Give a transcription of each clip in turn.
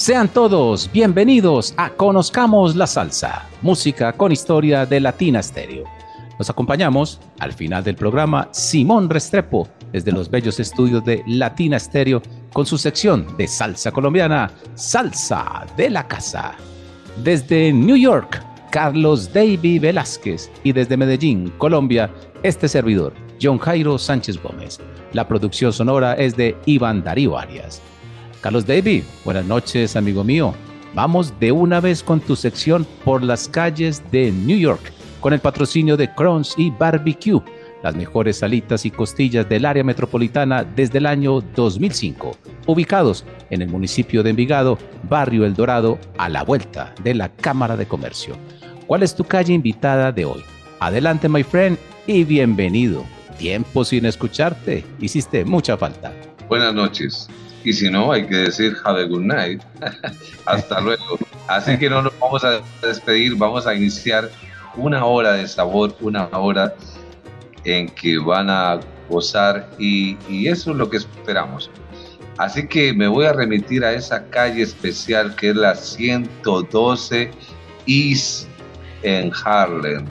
Sean todos bienvenidos a Conozcamos la Salsa, música con historia de Latina Stereo. Nos acompañamos al final del programa Simón Restrepo desde los bellos estudios de Latina Stereo con su sección de salsa colombiana, Salsa de la Casa. Desde New York, Carlos David Velázquez y desde Medellín, Colombia, este servidor, John Jairo Sánchez Gómez. La producción sonora es de Iván Darío Arias. Carlos David, buenas noches, amigo mío. Vamos de una vez con tu sección por las calles de New York, con el patrocinio de Crons y Barbecue, las mejores salitas y costillas del área metropolitana desde el año 2005, ubicados en el municipio de Envigado, barrio El Dorado, a la vuelta de la Cámara de Comercio. ¿Cuál es tu calle invitada de hoy? Adelante, my friend, y bienvenido. Tiempo sin escucharte, hiciste mucha falta. Buenas noches y si no, hay que decir have a good night. Hasta luego. Así que no nos vamos a despedir, vamos a iniciar una hora de sabor, una hora en que van a gozar y, y eso es lo que esperamos. Así que me voy a remitir a esa calle especial que es la 112 East en Harlem.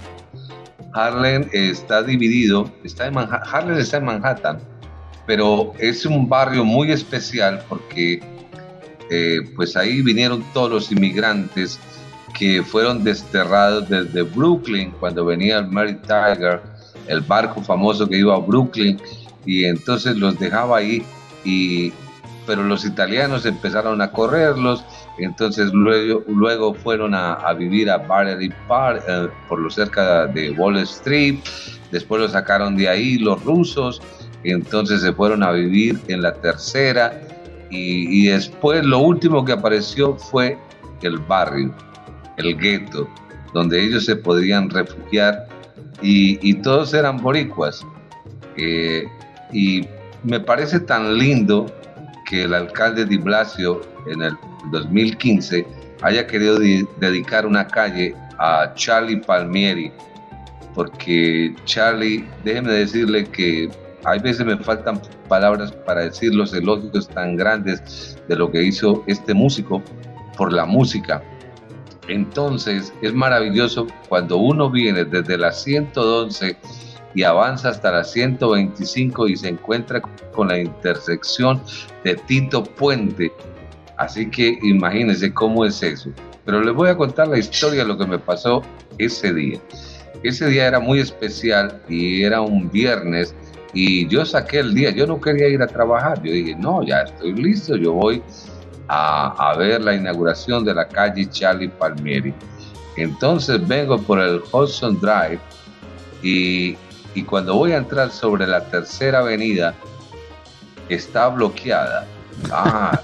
Harlem está dividido, está en Harlem está en Manhattan, pero es un barrio muy especial porque eh, pues ahí vinieron todos los inmigrantes que fueron desterrados desde Brooklyn cuando venía el Mary Tiger, el barco famoso que iba a Brooklyn y entonces los dejaba ahí y pero los italianos empezaron a correrlos, entonces luego, luego fueron a, vivir a Battery Park, eh, por lo cerca de Wall Street, después los sacaron de ahí los rusos, entonces se fueron a vivir en la tercera y, después lo último que apareció fue el barrio, el gueto, donde ellos se podían refugiar y, todos eran boricuas. Eh, y me parece tan lindo que el alcalde de Blasio en el 2015 haya querido dedicar una calle a Charlie Palmieri, porque Charlie, déjeme decirle que hay veces me faltan palabras para decir los elogios tan grandes de lo que hizo este músico por la música. Entonces es maravilloso cuando uno viene desde la 111 y avanza hasta la 125 y se encuentra con la intersección de Tito Puente. Así que imagínense cómo es eso. Pero les voy a contar la historia de lo que me pasó ese día. Ese día era muy especial y era un viernes y yo saqué el día, yo no quería ir a trabajar, yo dije, no, ya estoy listo, yo voy a, ver la inauguración de la calle Charlie Palmieri. Entonces vengo por el Hudson Drive y, y cuando voy a entrar sobre la tercera avenida, está bloqueada. Ah,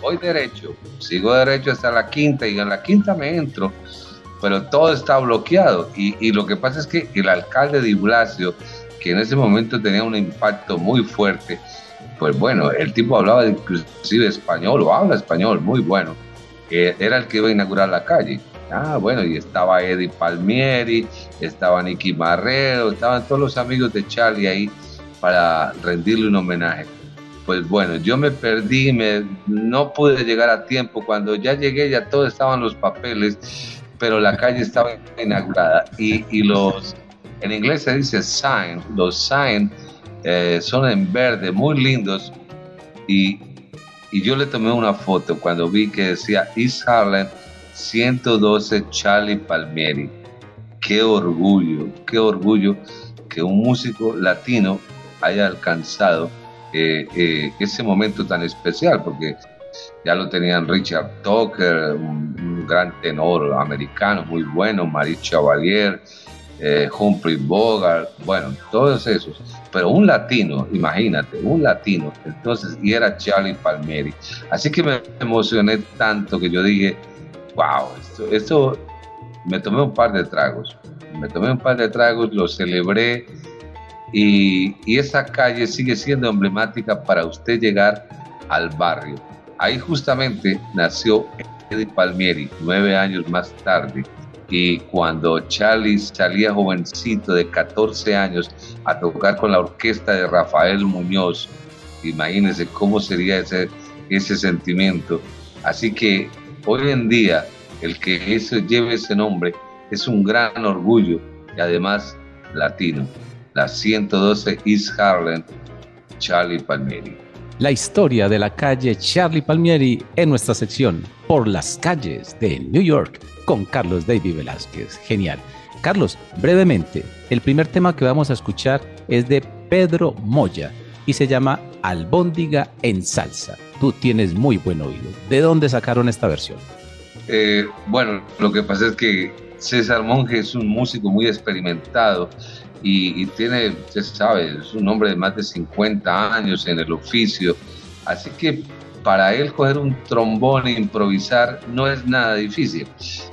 voy derecho, sigo derecho hasta la quinta y en la quinta me entro, pero todo está bloqueado. Y, y lo que pasa es que el alcalde de Blasio en ese momento tenía un impacto muy fuerte, pues bueno, el tipo hablaba inclusive español o habla español muy bueno, era el que iba a inaugurar la calle. Ah, bueno, y estaba Eddie Palmieri, estaba Nicky Marrero, estaban todos los amigos de Charlie ahí para rendirle un homenaje. Pues bueno, yo me perdí, me, no pude llegar a tiempo. Cuando ya llegué ya todos estaban los papeles, pero la calle estaba inaugurada y, y los en inglés se dice sign. Los sign eh, son en verde, muy lindos. Y, y, yo le tomé una foto cuando vi que decía East Harlem 112 Charlie Palmieri. Qué orgullo, qué orgullo que un músico latino haya alcanzado eh, eh, ese momento tan especial, porque ya lo tenían Richard Tucker, un, gran tenor americano muy bueno, Marie Chevalier, eh, Humphrey Bogart, bueno, todos esos. Pero un latino, imagínate, un latino, entonces, y era Charlie Palmieri. Así que me emocioné tanto que yo dije, wow, esto, esto me tomé un par de tragos, me tomé un par de tragos, lo celebré y, y esa calle sigue siendo emblemática para usted llegar al barrio. Ahí justamente nació Eddie Palmieri, nueve años más tarde, y cuando Charlie salía jovencito de 14 años a tocar con la orquesta de Rafael Muñoz, imagínense cómo sería ese, ese sentimiento. Así que hoy en día el que eso lleve ese nombre es un gran orgullo y además latino. La 112 East Harlem, Charlie Palmieri. La historia de la calle Charlie Palmieri en nuestra sección Por las calles de New York con Carlos David Velázquez. Genial. Carlos, brevemente, el primer tema que vamos a escuchar es de Pedro Moya y se llama Albóndiga en salsa. Tú tienes muy buen oído. ¿De dónde sacaron esta versión? Eh, bueno, lo que pasa es que César Monge es un músico muy experimentado y, tiene, usted sabe, es un hombre de más de 50 años en el oficio. Así que para él coger un trombón e improvisar no es nada difícil,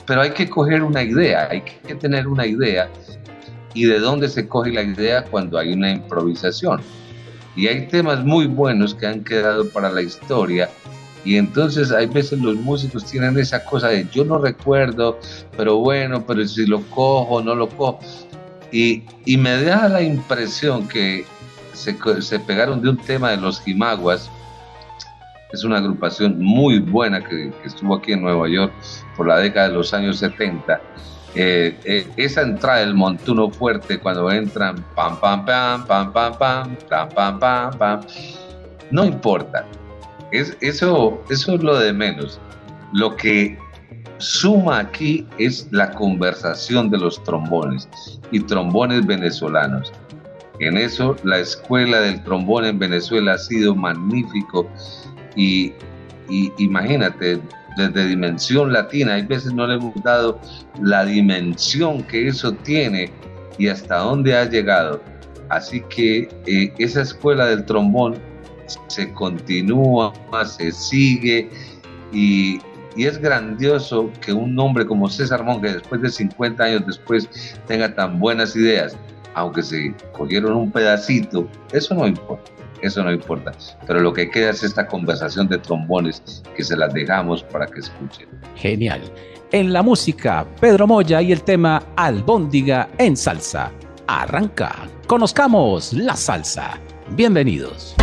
pero hay que coger una idea, hay que tener una idea y de dónde se coge la idea cuando hay una improvisación. Y hay temas muy buenos que han quedado para la historia y entonces hay veces los músicos tienen esa cosa de yo no recuerdo, pero bueno, pero si lo cojo, no lo cojo. Y, y me da la impresión que se, se pegaron de un tema de los Jimaguas, es una agrupación muy buena que, estuvo aquí en Nueva York por la década de los años 70. Eh, eh, esa entrada del montuno fuerte cuando entran pam pam pam pam pam pam pam pam pam pam no importa es, eso, eso es lo de menos lo que suma aquí es la conversación de los trombones y trombones venezolanos en eso la escuela del trombón en Venezuela ha sido magnífico y, imagínate, desde dimensión latina, hay veces no le hemos dado la dimensión que eso tiene y hasta dónde ha llegado. Así que eh, esa escuela del trombón se continúa, se sigue y, y, es grandioso que un hombre como César Monge, después de 50 años después, tenga tan buenas ideas, aunque se cogieron un pedacito, eso no importa eso no importa. Pero lo que queda es esta conversación de trombones que se las dejamos para que escuchen. Genial. En la música, Pedro Moya y el tema Albóndiga en salsa. Arranca. Conozcamos la salsa. Bienvenidos.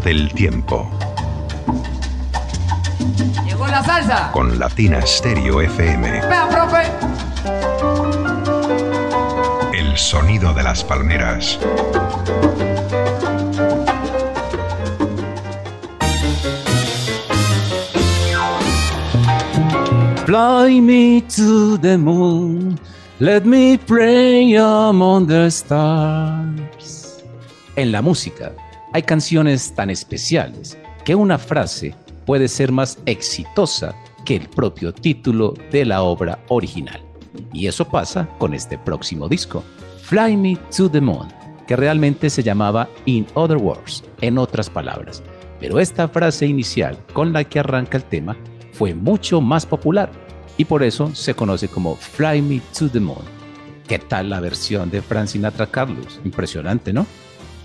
Del tiempo. Llegó la salsa. Con Latina Stereo FM. Vea, profe. El sonido de las palmeras. Fly me to the moon. Let me pray among the stars. En la música hay canciones tan especiales que una frase puede ser más exitosa que el propio título de la obra original. Y eso pasa con este próximo disco, Fly Me to the Moon, que realmente se llamaba In Other Words, en otras palabras. Pero esta frase inicial con la que arranca el tema fue mucho más popular y por eso se conoce como Fly Me to the Moon. ¿Qué tal la versión de Frank Sinatra Carlos? Impresionante, ¿no?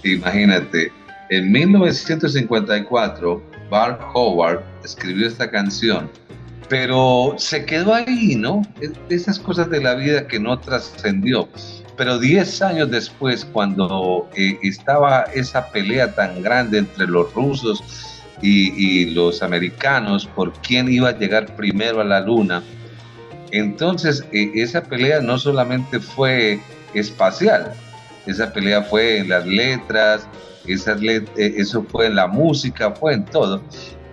Imagínate, en 1954 Bart Howard escribió esta canción, pero se quedó ahí, ¿no? Esas cosas de la vida que no trascendió. Pero 10 años después, cuando eh, estaba esa pelea tan grande entre los rusos y, los americanos por quién iba a llegar primero a la luna. Entonces, e, esa pelea no solamente fue espacial, esa pelea fue en las letras, esa e, eso fue en la música, fue en todo.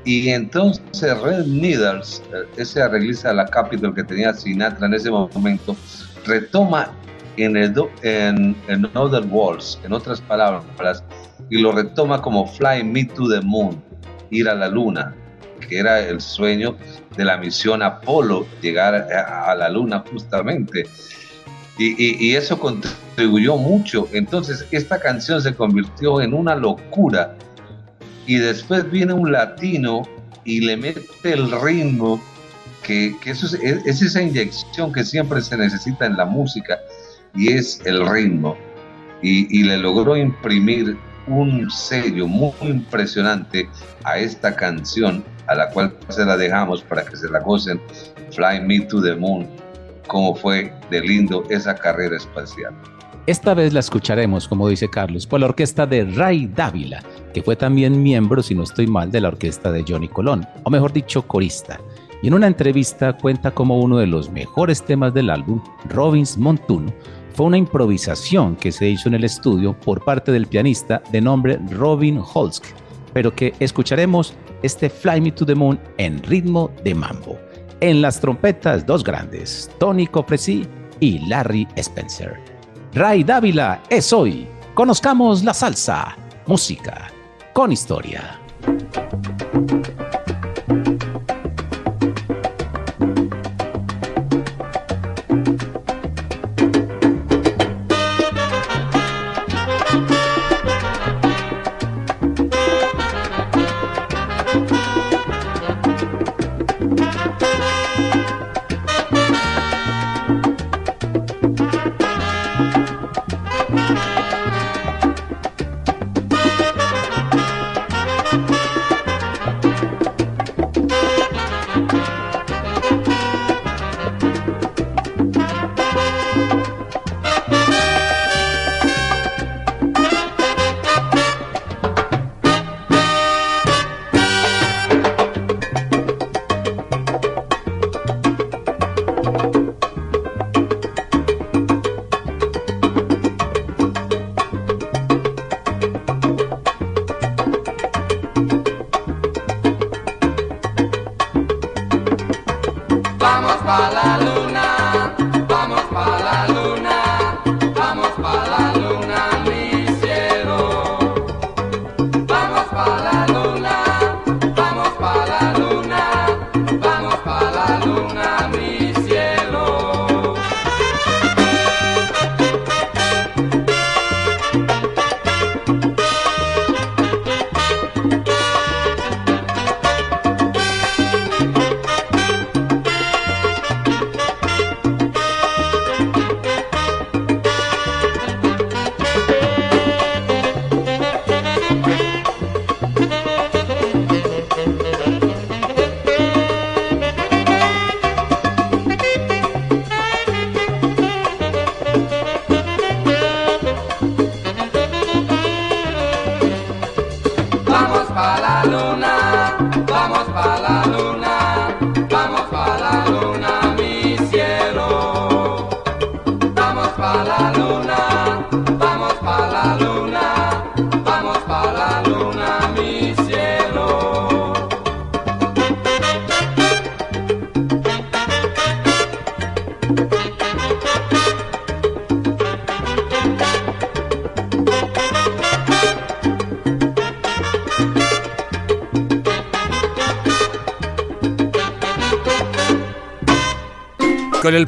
Y entonces Red Needles, ese arreglista de la Capitol que tenía Sinatra en ese momento, retoma en, el, en, en Other Worlds, en otras palabras, y lo retoma como Fly Me to the Moon ir a la luna, que era el sueño de la misión Apolo, llegar a, la luna justamente. Y, eso contribuyó mucho. Entonces esta canción se convirtió en una locura. Y después viene un latino y le mete el ritmo, que, eso es, es, esa inyección que siempre se necesita en la música, y es el ritmo. Y, y le logró imprimir un sello muy impresionante a esta canción, a la cual se la dejamos para que se la gocen, Fly Me to the Moon, como fue de lindo esa carrera espacial. Esta vez la escucharemos, como dice Carlos, por la orquesta de Ray Dávila, que fue también miembro, si no estoy mal, de la orquesta de Johnny Colón, o mejor dicho, corista. Y en una entrevista cuenta como uno de los mejores temas del álbum, Robbins Montuno, fue una improvisación que se hizo en el estudio por parte del pianista de nombre Robin Holsk, pero que escucharemos este Fly Me to the Moon en ritmo de mambo. En las trompetas, dos grandes, Tony Cofresi y Larry Spencer. Ray Dávila es hoy. Conozcamos la salsa, música con historia.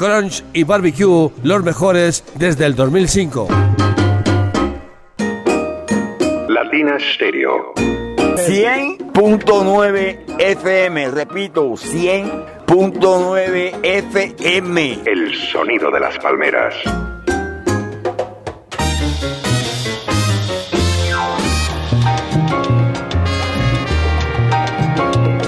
Crunch y Barbecue, los mejores desde el 2005. Latina Stereo. 100.9 FM, repito, 100.9 FM. El sonido de las palmeras.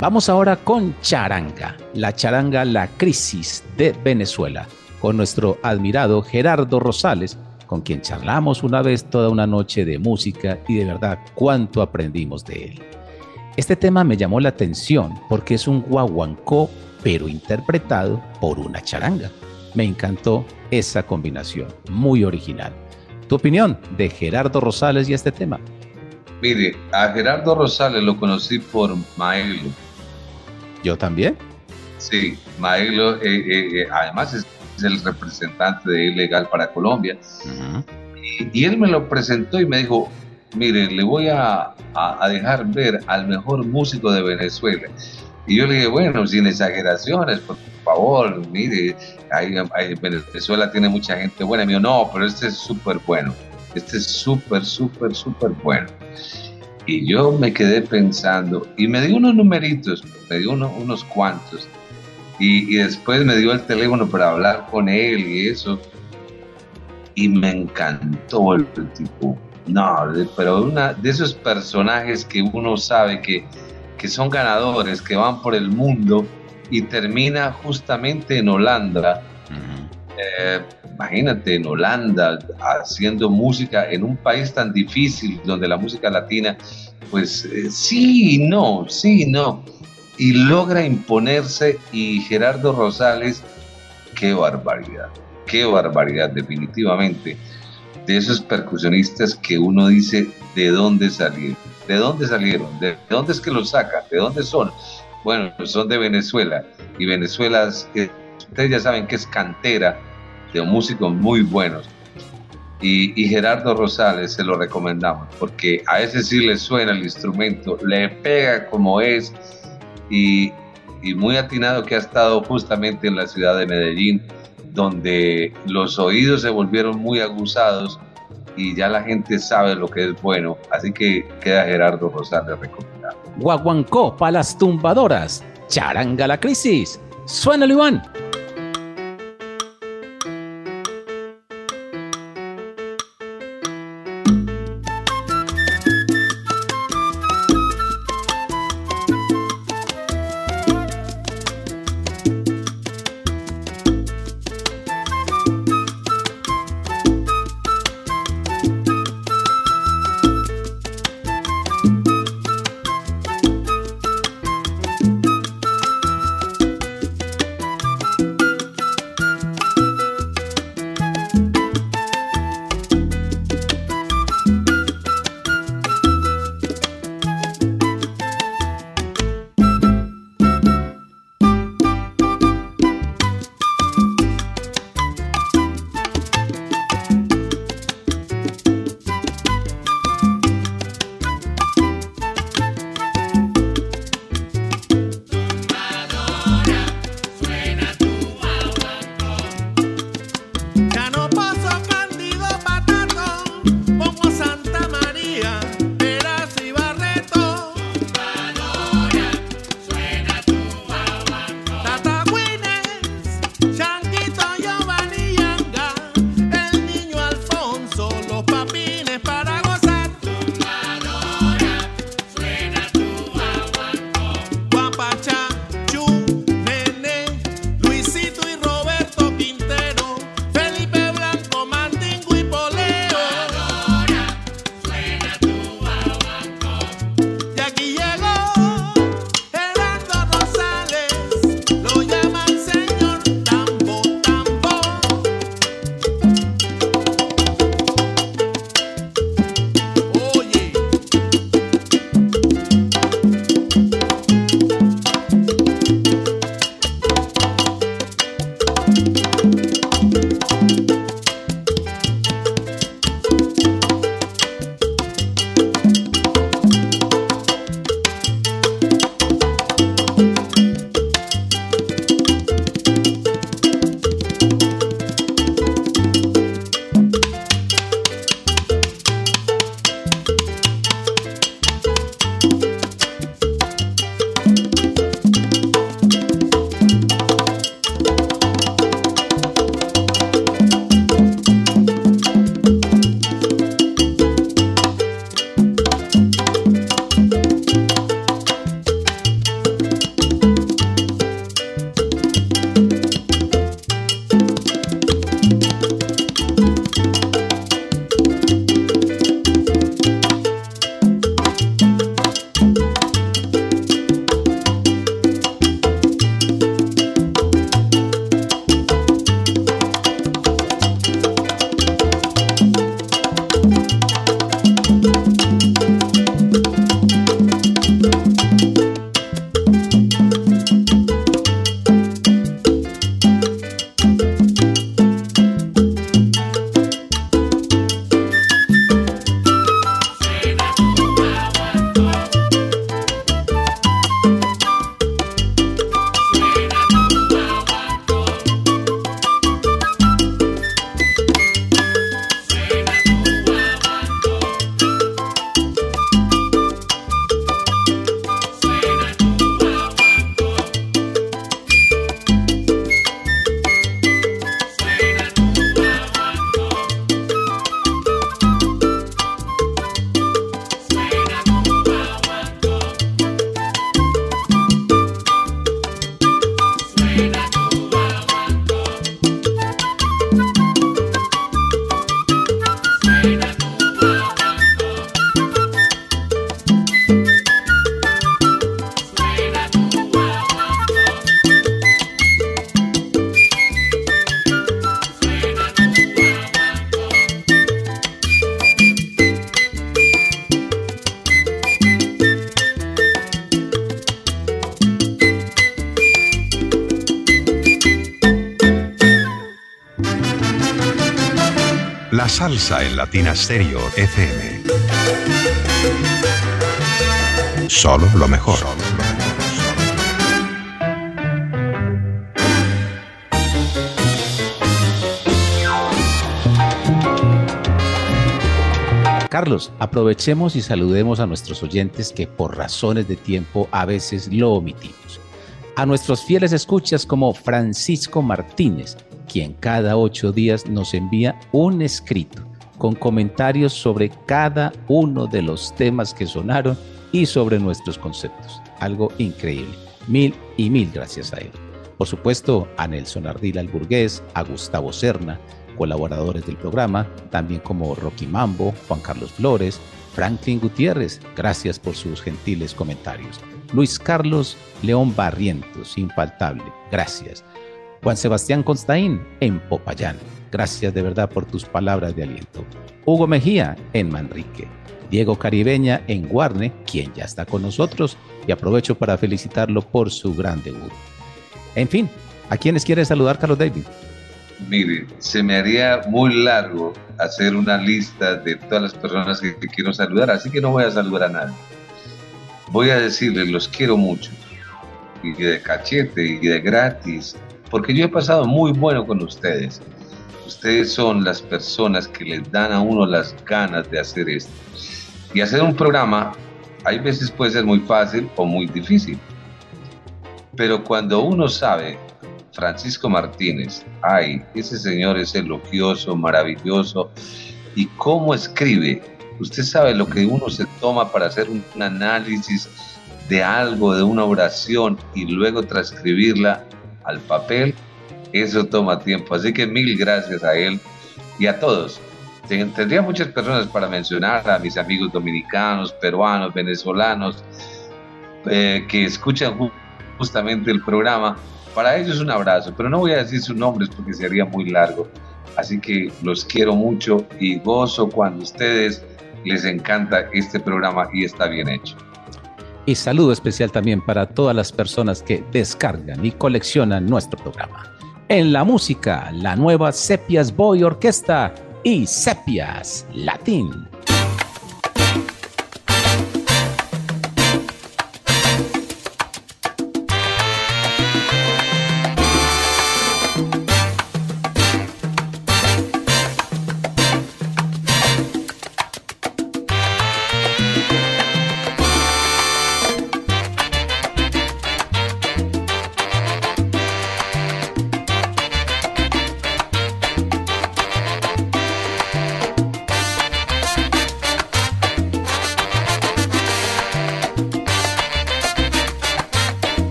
Vamos ahora con charanga, la charanga La Crisis de Venezuela, con nuestro admirado Gerardo Rosales, con quien charlamos una vez toda una noche de música y de verdad cuánto aprendimos de él. Este tema me llamó la atención porque es un guaguancó, pero interpretado por una charanga. Me encantó esa combinación, muy original. ¿Tu opinión de Gerardo Rosales y este tema? Mire, a Gerardo Rosales lo conocí por Maelo. ¿Yo también? Sí, Maelo, eh, eh, eh, además es, es el representante de Ilegal para Colombia. Y, y él me lo presentó y me dijo, mire, le voy a, a- a dejar ver al mejor músico de Venezuela. Y yo le dije, bueno, sin exageraciones, por favor, mire, ahí, ahí Venezuela tiene mucha gente buena. Y me dijo, no, pero este es súper bueno. Este es súper, súper, súper bueno. Y yo me quedé pensando, y me dio unos numeritos, me dio uno- unos cuantos. Y, y después me dio el teléfono para hablar con él y eso. Y me encantó el, tipo. No, pero una de esos personajes que uno sabe que, que son ganadores, que van por el mundo y termina justamente en Holanda. Eh, imagínate en Holanda haciendo música en un país tan difícil donde la música latina, pues eh, sí no, sí no. Y logra imponerse y Gerardo Rosales, qué barbaridad, qué barbaridad definitivamente. De esos percusionistas que uno dice, ¿de dónde salieron? ¿De dónde salieron? ¿De dónde es que los sacan? ¿De dónde son? Bueno, son de Venezuela. Y Venezuela, es- ustedes ya saben que es cantera de músicos muy buenos. Y, y Gerardo Rosales se lo recomendamos, porque a ese sí le suena el instrumento, le pega como es, y, muy atinado que ha estado justamente en la ciudad de Medellín, donde los oídos se volvieron muy aguzados y ya la gente sabe lo que es bueno. Así que queda Gerardo Rosales recomendado. Guaguancó para las tumbadoras. Charanga la crisis. Suénalo, Iván. Latina Stereo FM. Solo lo mejor. Carlos, aprovechemos y saludemos a nuestros oyentes que por razones de tiempo a veces lo omitimos. A nuestros fieles escuchas como Francisco Martínez, quien cada ocho días nos envía un escrito con comentarios sobre cada uno de los temas que sonaron y sobre nuestros conceptos. Algo increíble. Mil y mil gracias a él. Por supuesto, a Nelson Ardil Alburgués, a Gustavo Serna, colaboradores del programa, también como Rocky Mambo, Juan Carlos Flores, Franklin Gutiérrez, gracias por sus gentiles comentarios. Luis Carlos León Barrientos, infaltable, gracias. Juan Sebastián Constaín, en Popayán, gracias de verdad por tus palabras de aliento. Hugo Mejía, en Manrique. Diego Caribeña, en Guarne, quien ya está con nosotros, y aprovecho para felicitarlo por su gran debut. En fin, ¿a quiénes quiere saludar Carlos David? Mire, se me haría muy largo hacer una lista de todas las personas que, quiero saludar, así que no voy a saludar a nadie. Voy a decirles, los quiero mucho, y de cachete, y de gratis, porque yo he pasado muy bueno con ustedes. Ustedes son las personas que les dan a uno las ganas de hacer esto. Y hacer un programa, hay veces puede ser muy fácil o muy difícil. Pero cuando uno sabe Francisco Martínez. Ay, ese señor es elogioso, maravilloso. ¿Y cómo escribe? Usted sabe lo que uno se toma para hacer un análisis de algo, de una oración y luego transcribirla al papel. Eso toma tiempo. Así que mil gracias a él y a todos. Tendría muchas personas para mencionar a mis amigos dominicanos, peruanos, venezolanos, eh, que escuchan justamente el programa para ellos un abrazo, pero no voy a decir sus nombres porque sería muy largo. Así que los quiero mucho y gozo cuando ustedes les encanta este programa y está bien hecho. Y saludo especial también para todas las personas que descargan y coleccionan nuestro programa. En la música, la nueva Sepias Boy Orquesta y Sepias Latín.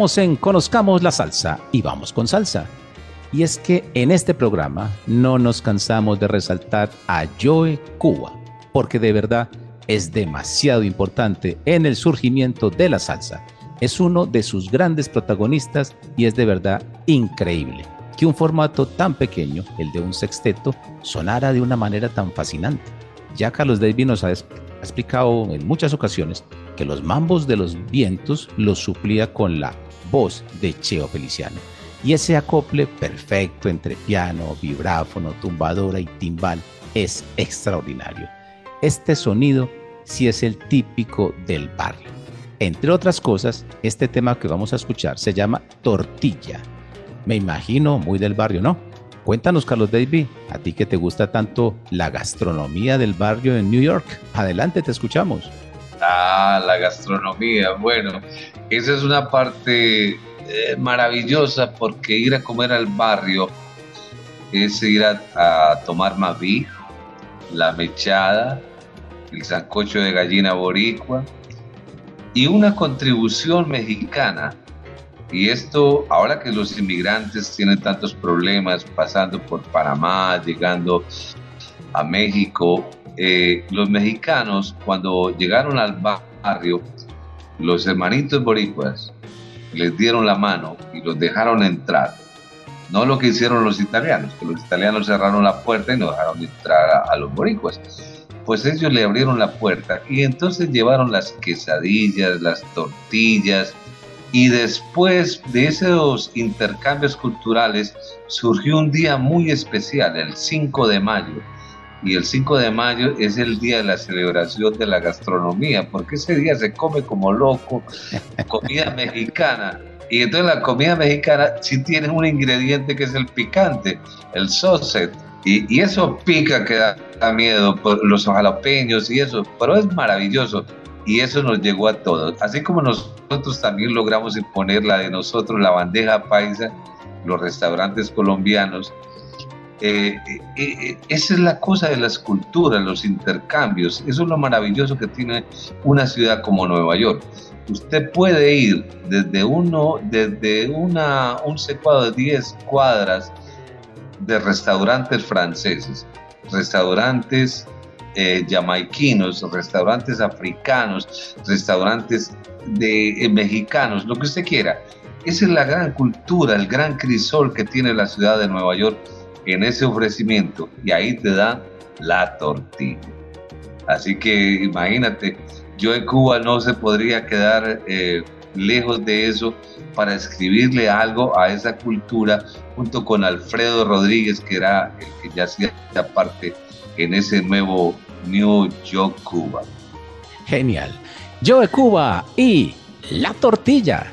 Estamos en Conozcamos la Salsa y vamos con salsa. Y es que en este programa no nos cansamos de resaltar a Joe Cuba, porque de verdad es demasiado importante en el surgimiento de la salsa. Es uno de sus grandes protagonistas y es de verdad increíble que un formato tan pequeño, el de un sexteto, sonara de una manera tan fascinante. Ya Carlos David nos ha explicado en muchas ocasiones que los mambos de los vientos los suplía con la voz de Cheo Feliciano. Y ese acople perfecto entre piano, vibráfono, tumbadora y timbal es extraordinario. Este sonido sí es el típico del barrio. Entre otras cosas, este tema que vamos a escuchar se llama Tortilla. Me imagino muy del barrio, ¿no? Cuéntanos, Carlos David, a ti que te gusta tanto la gastronomía del barrio en New York. Adelante, te escuchamos. Ah, la gastronomía. Bueno, esa es una parte eh, maravillosa porque ir a comer al barrio es ir a, a tomar maví, la mechada, el sancocho de gallina boricua y una contribución mexicana. Y esto, ahora que los inmigrantes tienen tantos problemas pasando por Panamá, llegando a México, eh, los mexicanos cuando llegaron al barrio, los hermanitos boricuas les dieron la mano y los dejaron entrar. No lo que hicieron los italianos, que los italianos cerraron la puerta y no dejaron entrar a, a los boricuas. Pues ellos le abrieron la puerta y entonces llevaron las quesadillas, las tortillas, y después de esos intercambios culturales surgió un día muy especial, el 5 de mayo. Y el 5 de mayo es el día de la celebración de la gastronomía, porque ese día se come como loco, comida mexicana. Y entonces la comida mexicana sí tiene un ingrediente que es el picante, el sauce. Y, y eso pica que da, da miedo, por los jalapeños y eso, pero es maravilloso y eso nos llegó a todos. Así como nosotros también logramos imponer la de nosotros, la bandeja paisa, los restaurantes colombianos. Eh, eh, eh, esa es la cosa de las culturas, los intercambios. Eso es lo maravilloso que tiene una ciudad como Nueva York. Usted puede ir desde uno, desde una, un secuado de 10 cuadras de restaurantes franceses, restaurantes eh, jamaiquinos, restaurantes africanos, restaurantes de, mexicanos, lo que usted quiera. Esa es la gran cultura, el gran crisol que tiene la ciudad de Nueva York en ese ofrecimiento y ahí te dan la tortilla. Así que imagínate, yo en Cuba no se podría quedar eh, lejos de eso para escribirle algo a esa cultura junto con Alfredo Rodríguez, que era el que ya hacía parte en ese nuevo New York Cuba. Genial. Joe Cuba y la tortilla.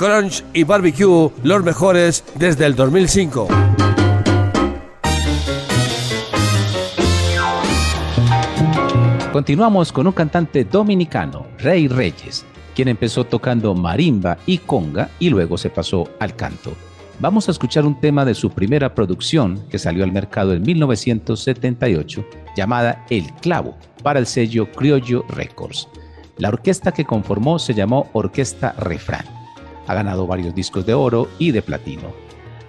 Crunch y Barbecue, los mejores desde el 2005. Continuamos con un cantante dominicano, Rey Reyes, quien empezó tocando marimba y conga y luego se pasó al canto. Vamos a escuchar un tema de su primera producción que salió al mercado en 1978, llamada El Clavo, para el sello Criollo Records. La orquesta que conformó se llamó Orquesta Refrán. Ha ganado varios discos de oro y de platino.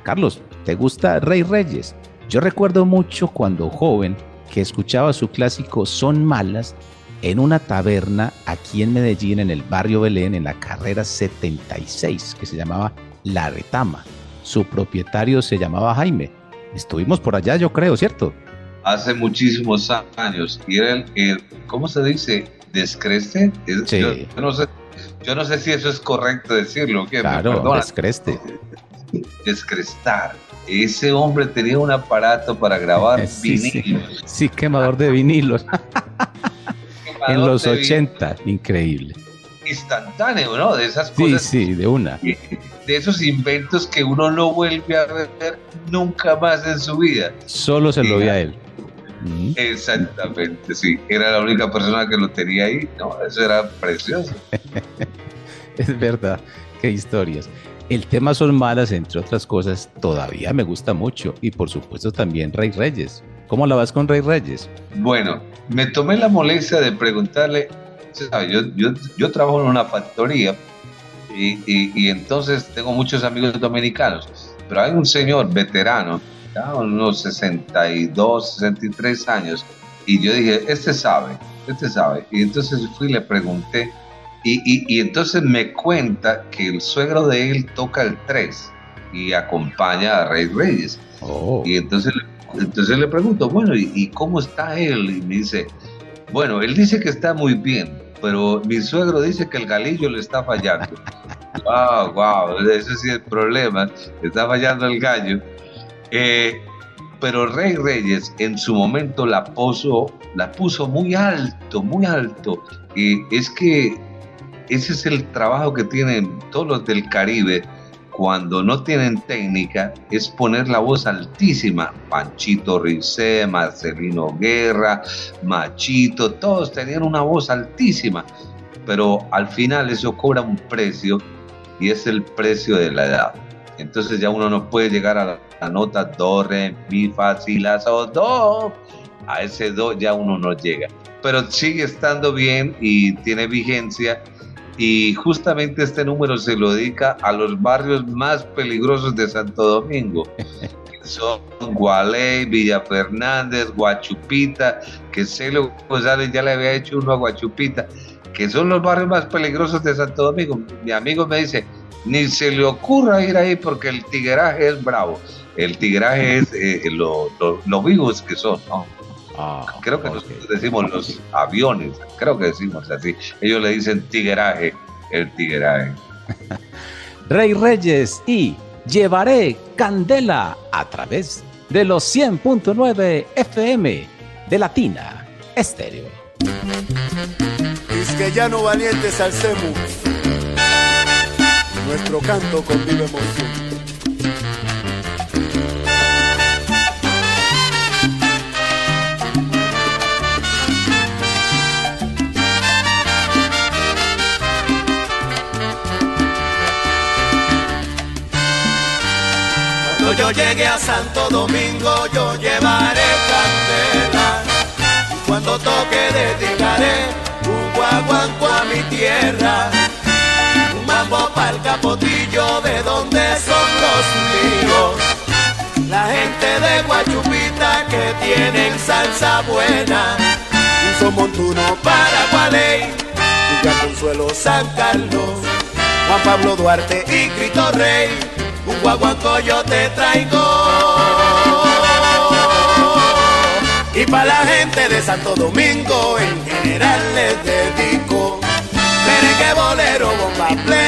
Carlos, ¿te gusta Rey Reyes? Yo recuerdo mucho cuando joven que escuchaba su clásico Son Malas en una taberna aquí en Medellín, en el barrio Belén, en la carrera 76, que se llamaba La Retama. Su propietario se llamaba Jaime. Estuvimos por allá, yo creo, ¿cierto? Hace muchísimos años. Y era el, el- ¿cómo se dice? ¿Descreste? Es- Sí. Yo, yo no sé, yo no sé si eso es correcto decirlo. ¿qué? Claro, descreste. Descrestar. Ese hombre tenía un aparato para grabar Sí, sí. vinilos. Sí, quemador de vinilos. en los de vin- 80, increíble. Instantáneo, ¿no? De esas Sí, cosas, sí, de una. de esos inventos que uno no vuelve a ver nunca más en su vida. Solo se lo vi a él. Ujú. Exactamente, sí. Era la única persona que lo tenía ahí. No, eso era precioso. Es verdad, qué historias. El tema Son Malas, entre otras cosas, todavía me gusta mucho. Y por supuesto también Rey Reyes. ¿Cómo la vas con Rey Reyes? Bueno, me tomé la molestia de preguntarle, yo, yo, yo trabajo en una factoría y, y- y entonces tengo muchos amigos dominicanos, pero hay un señor veterano, ya unos 62, 63 años, y yo dije, este sabe, este sabe. Y entonces fui y le pregunté, y, y- y entonces me cuenta que el suegro de él toca el 3 y acompaña a Rey Reyes. Oh, Y entonces, entonces le pregunto, bueno, ¿y, y cómo está él? Y me dice, bueno, él dice que está muy bien, pero mi suegro dice que el galillo le está fallando. wow, wow, ese sí es el problema, le está fallando el gallo. Eh, pero Rey Reyes en su momento la puso, la puso muy alto, muy alto. Y es que ese es el trabajo que tienen todos los del Caribe cuando no tienen técnica, es poner la voz altísima. Panchito Ricé, Marcelino Guerra, Machito, todos tenían una voz altísima, pero al final eso cobra un precio y es el precio de la edad. Entonces ya uno no puede llegar a la, la nota do, re, mi, fa, si, la, sol, do. A ese do ya uno no llega. Pero sigue estando bien y tiene vigencia y justamente este número se lo dedica a los barrios más peligrosos de Santo Domingo. Son Gualey, Villa Fernández, Guachupita, que Celio González ya le había hecho uno a Guachupita, que son los barrios más peligrosos de Santo Domingo. Mi amigo me dice, ni se le ocurra ir ahí porque el tigueraje es bravo. El tigueraje es eh, lo, lo- lo vivos que son, ¿no? ah, Creo que nosotros decimos los aviones, creo que decimos así. Ellos le dicen tigueraje, el tigueraje. Rey Reyes y Llevaré Candela a través de los 100.9 FM de Latina Estéreo. Es que ya no valientes alcemos nuestro canto con viva emoción. Cuando yo llegue a Santo Domingo yo llevaré candela y cuando toque dedicaré un guaguanco a mi tierra mambo pa'l capotillo de donde son los míos la gente de Guachupita que tienen salsa buena Un son montuno para Gualey Villa Consuelo, San Carlos Juan Pablo Duarte y Cristo Rey un guaguanco yo te traigo. Y para la gente de Santo Domingo en general les dedico. Merengue, bolero, bomba plena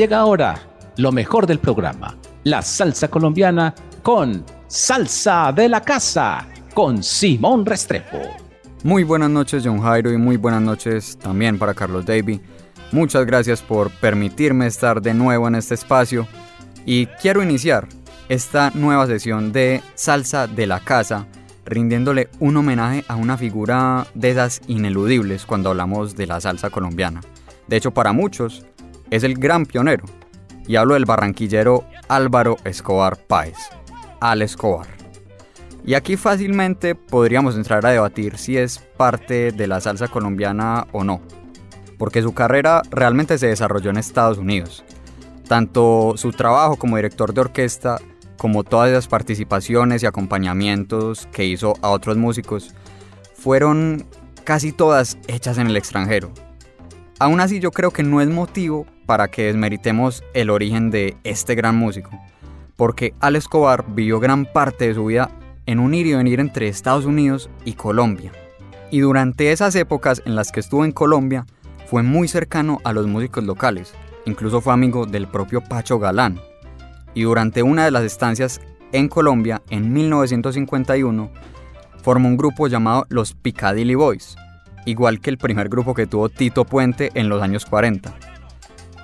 llega ahora lo mejor del programa, la salsa colombiana con Salsa de la Casa, con Simón Restrepo. Muy buenas noches John Jairo y muy buenas noches también para Carlos Davy. Muchas gracias por permitirme estar de nuevo en este espacio y quiero iniciar esta nueva sesión de Salsa de la Casa rindiéndole un homenaje a una figura de esas ineludibles cuando hablamos de la salsa colombiana. De hecho, para muchos es el gran pionero y hablo del barranquillero Álvaro Escobar Páez, Al Escobar. Y aquí fácilmente podríamos entrar a debatir si es parte de la salsa colombiana o no, porque su carrera realmente se desarrolló en Estados Unidos. Tanto su trabajo como director de orquesta como todas las participaciones y acompañamientos que hizo a otros músicos, fueron casi todas hechas en el extranjero. Aún así yo creo que no es motivo para que desmeritemos el origen de este gran músico, porque Al Escobar vivió gran parte de su vida en un ir y venir entre Estados Unidos y Colombia. Y durante esas épocas en las que estuvo en Colombia, fue muy cercano a los músicos locales, incluso fue amigo del propio Pacho Galán. Y durante una de las estancias en Colombia, en 1951, formó un grupo llamado los Piccadilly Boys, igual que el primer grupo que tuvo Tito Puente en los años 40.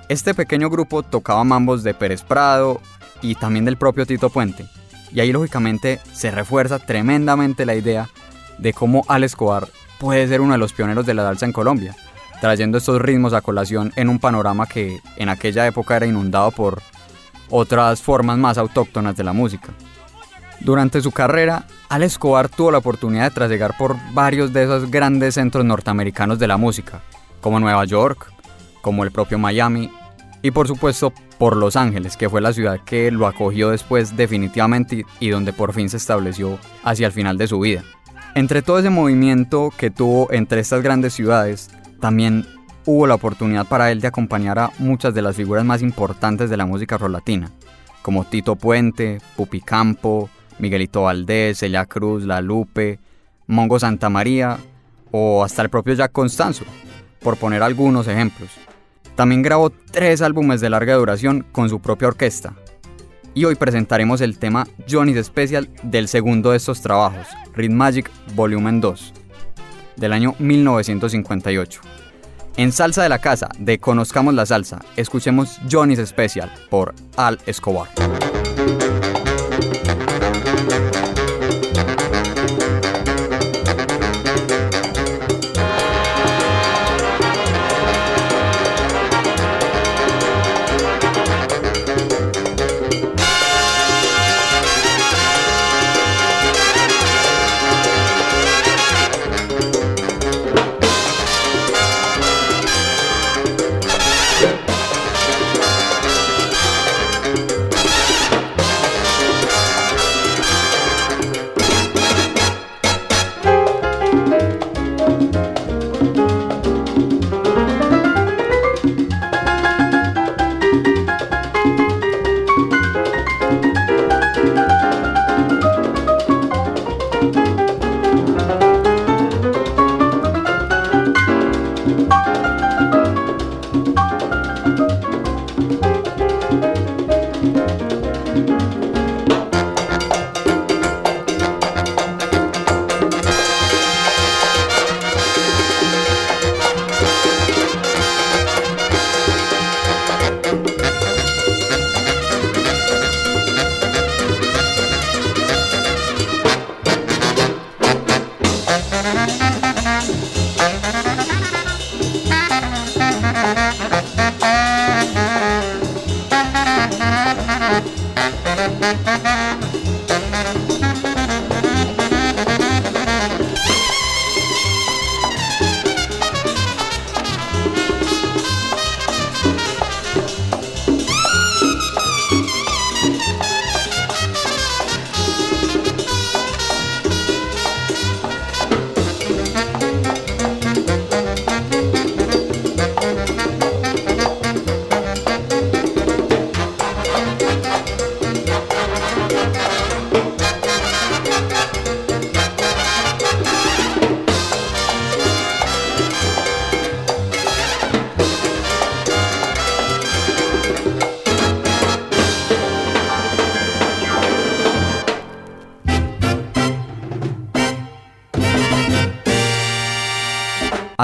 Este pequeño grupo tocaba mambos de Pérez Prado y también del propio Tito Puente, y ahí lógicamente se refuerza tremendamente la idea de cómo Al Escobar puede ser uno de los pioneros de la salsa en Colombia, trayendo estos ritmos a colación en un panorama que en aquella época era inundado por otras formas más autóctonas de la música. Durante su carrera, Al Escobar tuvo la oportunidad de trasegar por varios de esos grandes centros norteamericanos de la música, como Nueva York, como el propio Miami, y por supuesto por Los Ángeles, que fue la ciudad que lo acogió después definitivamente y donde por fin se estableció hacia el final de su vida. Entre todo ese movimiento que tuvo entre estas grandes ciudades, también hubo la oportunidad para él de acompañar a muchas de las figuras más importantes de la música afrolatina, como Tito Puente, Pupi Campo, Miguelito Valdés, Celia Cruz, La Lupe, Mongo Santa María o hasta el propio Jack Constanzo, por poner algunos ejemplos. También grabó tres álbumes de larga duración con su propia orquesta. Y hoy presentaremos el tema Johnny's Special del segundo de estos trabajos, Rhythm Magic Volumen 2, del año 1958. En Salsa de la Casa de Conozcamos la Salsa, escuchemos Johnny's Special por Al Escobar.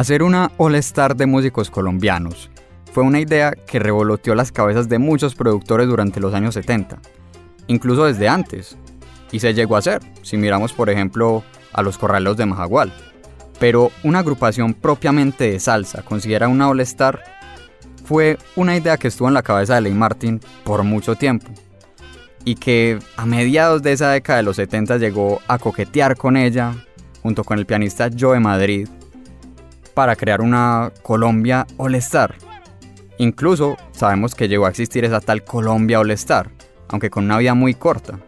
Hacer una all-star de músicos colombianos fue una idea que revoloteó las cabezas de muchos productores durante los años 70, incluso desde antes, y se llegó a hacer, si miramos por ejemplo a los Corralos de Majagual. Pero una agrupación propiamente de salsa, considera una all-star, fue una idea que estuvo en la cabeza de Ley Martin por mucho tiempo, y que a mediados de esa década de los 70 llegó a coquetear con ella, junto con el pianista Joe Madrid, para crear una Colombia All Star. Incluso sabemos que llegó a existir esa tal Colombia All Star, aunque con una vida muy corta.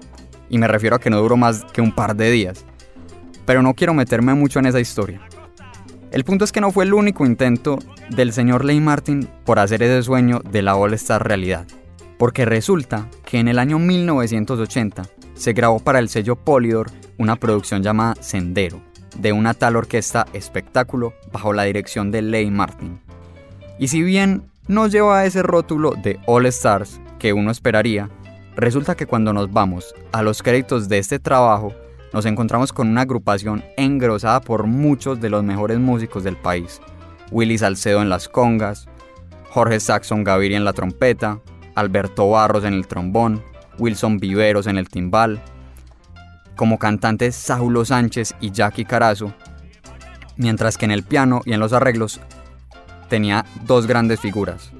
Y me refiero a que no duró más que un par de días. Pero no quiero meterme mucho en esa historia. El punto es que no fue el único intento del señor Ley Martin por hacer ese sueño de la All Star realidad. Porque resulta que en el año 1980 se grabó para el sello Polydor una producción llamada Sendero, de una tal orquesta espectáculo bajo la dirección de Ley Martin. Y si bien no lleva ese rótulo de All Stars que uno esperaría, resulta que cuando nos vamos a los créditos de este trabajo, nos encontramos con una agrupación engrosada por muchos de los mejores músicos del país. Willy Salcedo en las congas, Jorge Saxon Gaviria en la trompeta, Alberto Barros en el trombón, Wilson Viveros en el timbal, como cantantes Saulo Sánchez y Jackie Carazo, mientras que en el piano y en los arreglos tenía dos grandes figuras,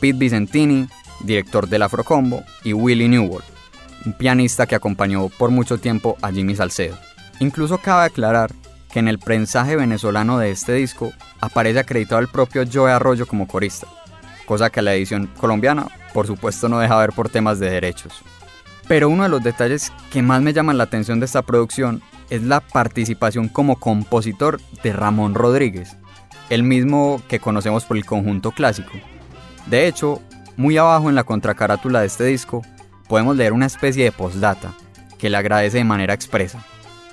Pete Vicentini, director del Afrocombo, y Willie Newell, un pianista que acompañó por mucho tiempo a Jimmy Salcedo. Incluso cabe aclarar que en el prensaje venezolano de este disco aparece acreditado el propio Joe Arroyo como corista, cosa que la edición colombiana por supuesto no deja ver por temas de derechos. Pero uno de los detalles que más me llaman la atención de esta producción es la participación como compositor de Ramón Rodríguez, el mismo que conocemos por el conjunto clásico. De hecho, muy abajo en la contracarátula de este disco podemos leer una especie de postdata que le agradece de manera expresa.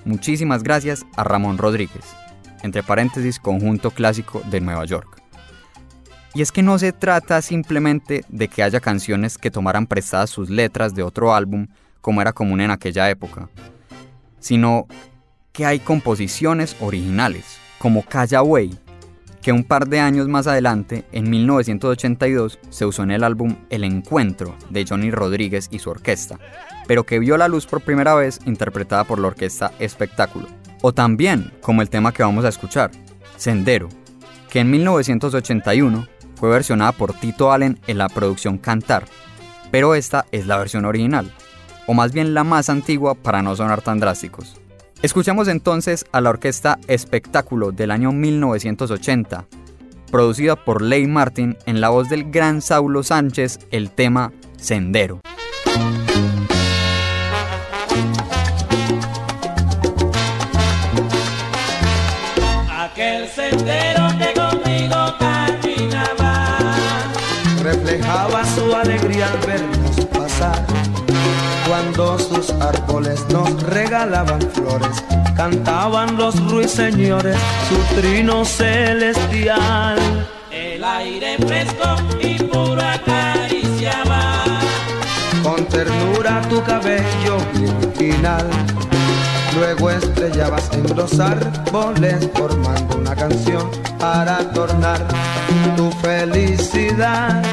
Muchísimas gracias a Ramón Rodríguez, entre paréntesis conjunto clásico de Nueva York. Y es que no se trata simplemente de que haya canciones que tomaran prestadas sus letras de otro álbum, como era común en aquella época, sino que hay composiciones originales, como Calla Way, que un par de años más adelante, en 1982, se usó en el álbum El Encuentro de Johnny Rodríguez y su orquesta, pero que vio la luz por primera vez interpretada por la orquesta Espectáculo. O también, como el tema que vamos a escuchar, Sendero, que en 1981 fue versionada por Tito Allen en la producción Cantar, pero esta es la versión original, o más bien la más antigua para no sonar tan drásticos. Escuchamos entonces a la orquesta Espectáculo del año 1980, producida por Ley Martin en la voz del gran Saulo Sánchez, el tema Sendero. Aquel sendero alegría al vernos pasar. Cuando sus árboles nos regalaban flores, cantaban los ruiseñores su trino celestial. El aire fresco y puro acariciaba Con ternura tu cabello virginal. Luego estrellabas en los árboles formando una canción para adornar tu felicidad,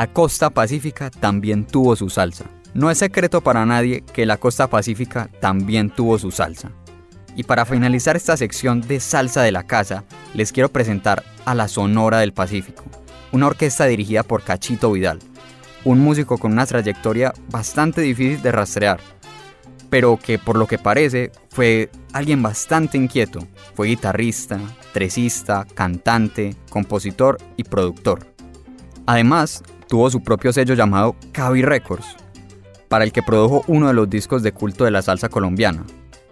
la costa pacífica también tuvo su salsa. No es secreto para nadie que la costa pacífica también tuvo su salsa. Y para finalizar esta sección de salsa de la casa, les quiero presentar a la Sonora del Pacífico, una orquesta dirigida por Cachito Vidal, un músico con una trayectoria bastante difícil de rastrear, pero que por lo que parece fue alguien bastante inquieto. Fue guitarrista, tresista, cantante, compositor y productor. Además, tuvo su propio sello llamado Cavi Records, para el que produjo uno de los discos de culto de la salsa colombiana,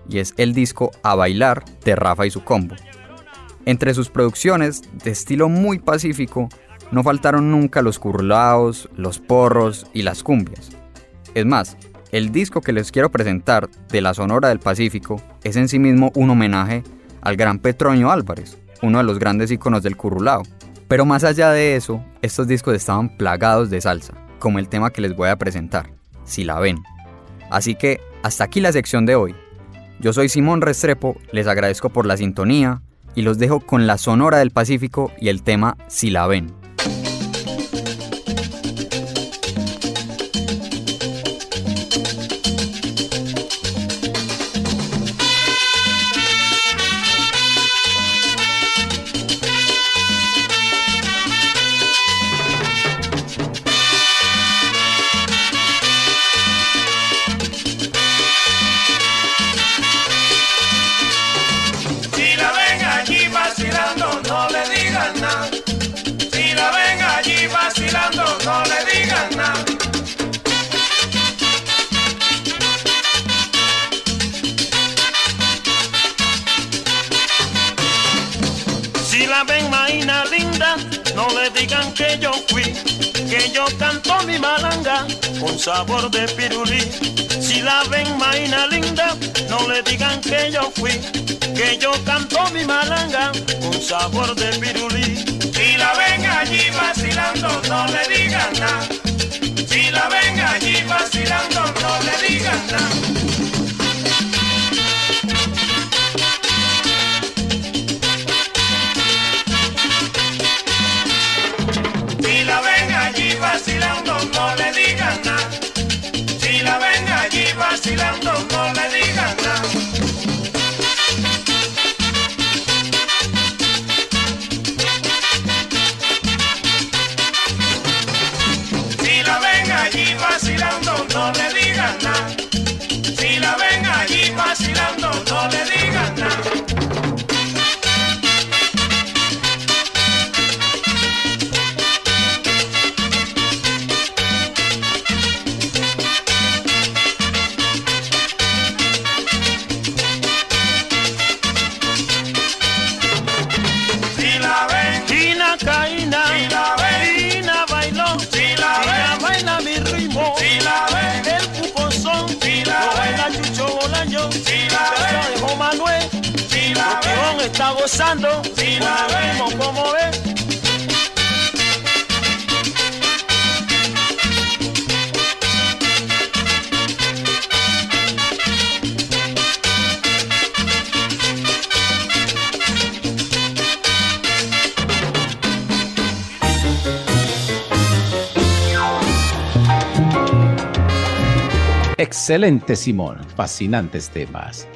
y es el disco A Bailar de Rafa y su combo. Entre sus producciones, de estilo muy pacífico, no faltaron nunca los curlaos, los porros y las cumbias. Es más, el disco que les quiero presentar de la Sonora del Pacífico es en sí mismo un homenaje al gran Petroño Álvarez, uno de los grandes iconos del currulao. Pero más allá de eso, estos discos estaban plagados de salsa, como el tema que les voy a presentar, si la ven. Así que hasta aquí la sección de hoy. Yo soy Simón Restrepo, les agradezco por la sintonía y los dejo con la Sonora del Pacífico y el tema Si la ven. Que yo fui, que yo canto mi malanga con sabor de pirulí. Si la ven maína linda, no le digan que yo fui, que yo canto mi malanga con sabor de pirulí. Si la ven allí vacilando, no le digan nada. Si la ven allí vacilando, no le digan nada. Vacilando, no gozando, Si la ritmo como ves. Excelente Simón, fascinantes temas.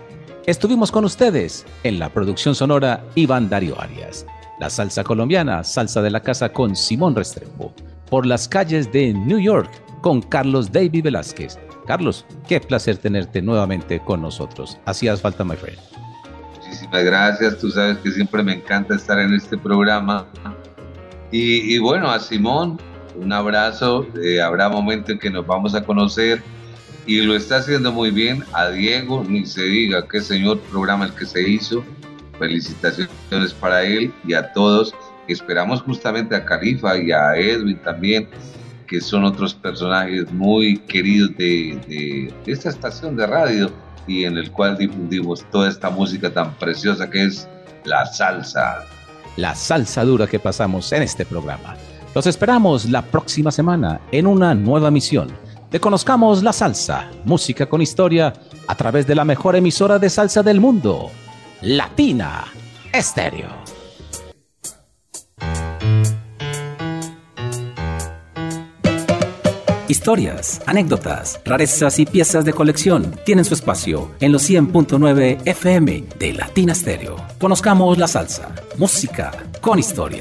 Estuvimos con ustedes en la producción sonora Iván Darío Arias, la salsa colombiana, salsa de la casa con Simón Restrepo, por las calles de New York con Carlos David Velázquez. Carlos, qué placer tenerte nuevamente con nosotros. Hacías falta, my friend. Muchísimas gracias. Tú sabes que siempre me encanta estar en este programa. Y, y bueno, a Simón, un abrazo. Eh, habrá momento en que nos vamos a conocer y lo está haciendo muy bien. A Diego, ni se diga qué señor programa el que se hizo. Felicitaciones para él y a todos. Esperamos justamente a Califa y a Edwin también, que son otros personajes muy queridos de, de- esta estación de radio y en el cual difundimos toda esta música tan preciosa que es la salsa. La salsa dura que pasamos en este programa. Los esperamos la próxima semana en una nueva misión de Conozcamos la Salsa, música con historia a través de la mejor emisora de salsa del mundo, Latina Estéreo. historias, anécdotas, rarezas y piezas de colección tienen su espacio en los 100.9 FM de Latina Stereo. Conozcamos la salsa, música con historia.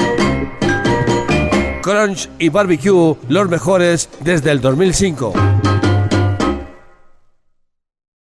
Crunch y Barbecue, los mejores desde el 2005.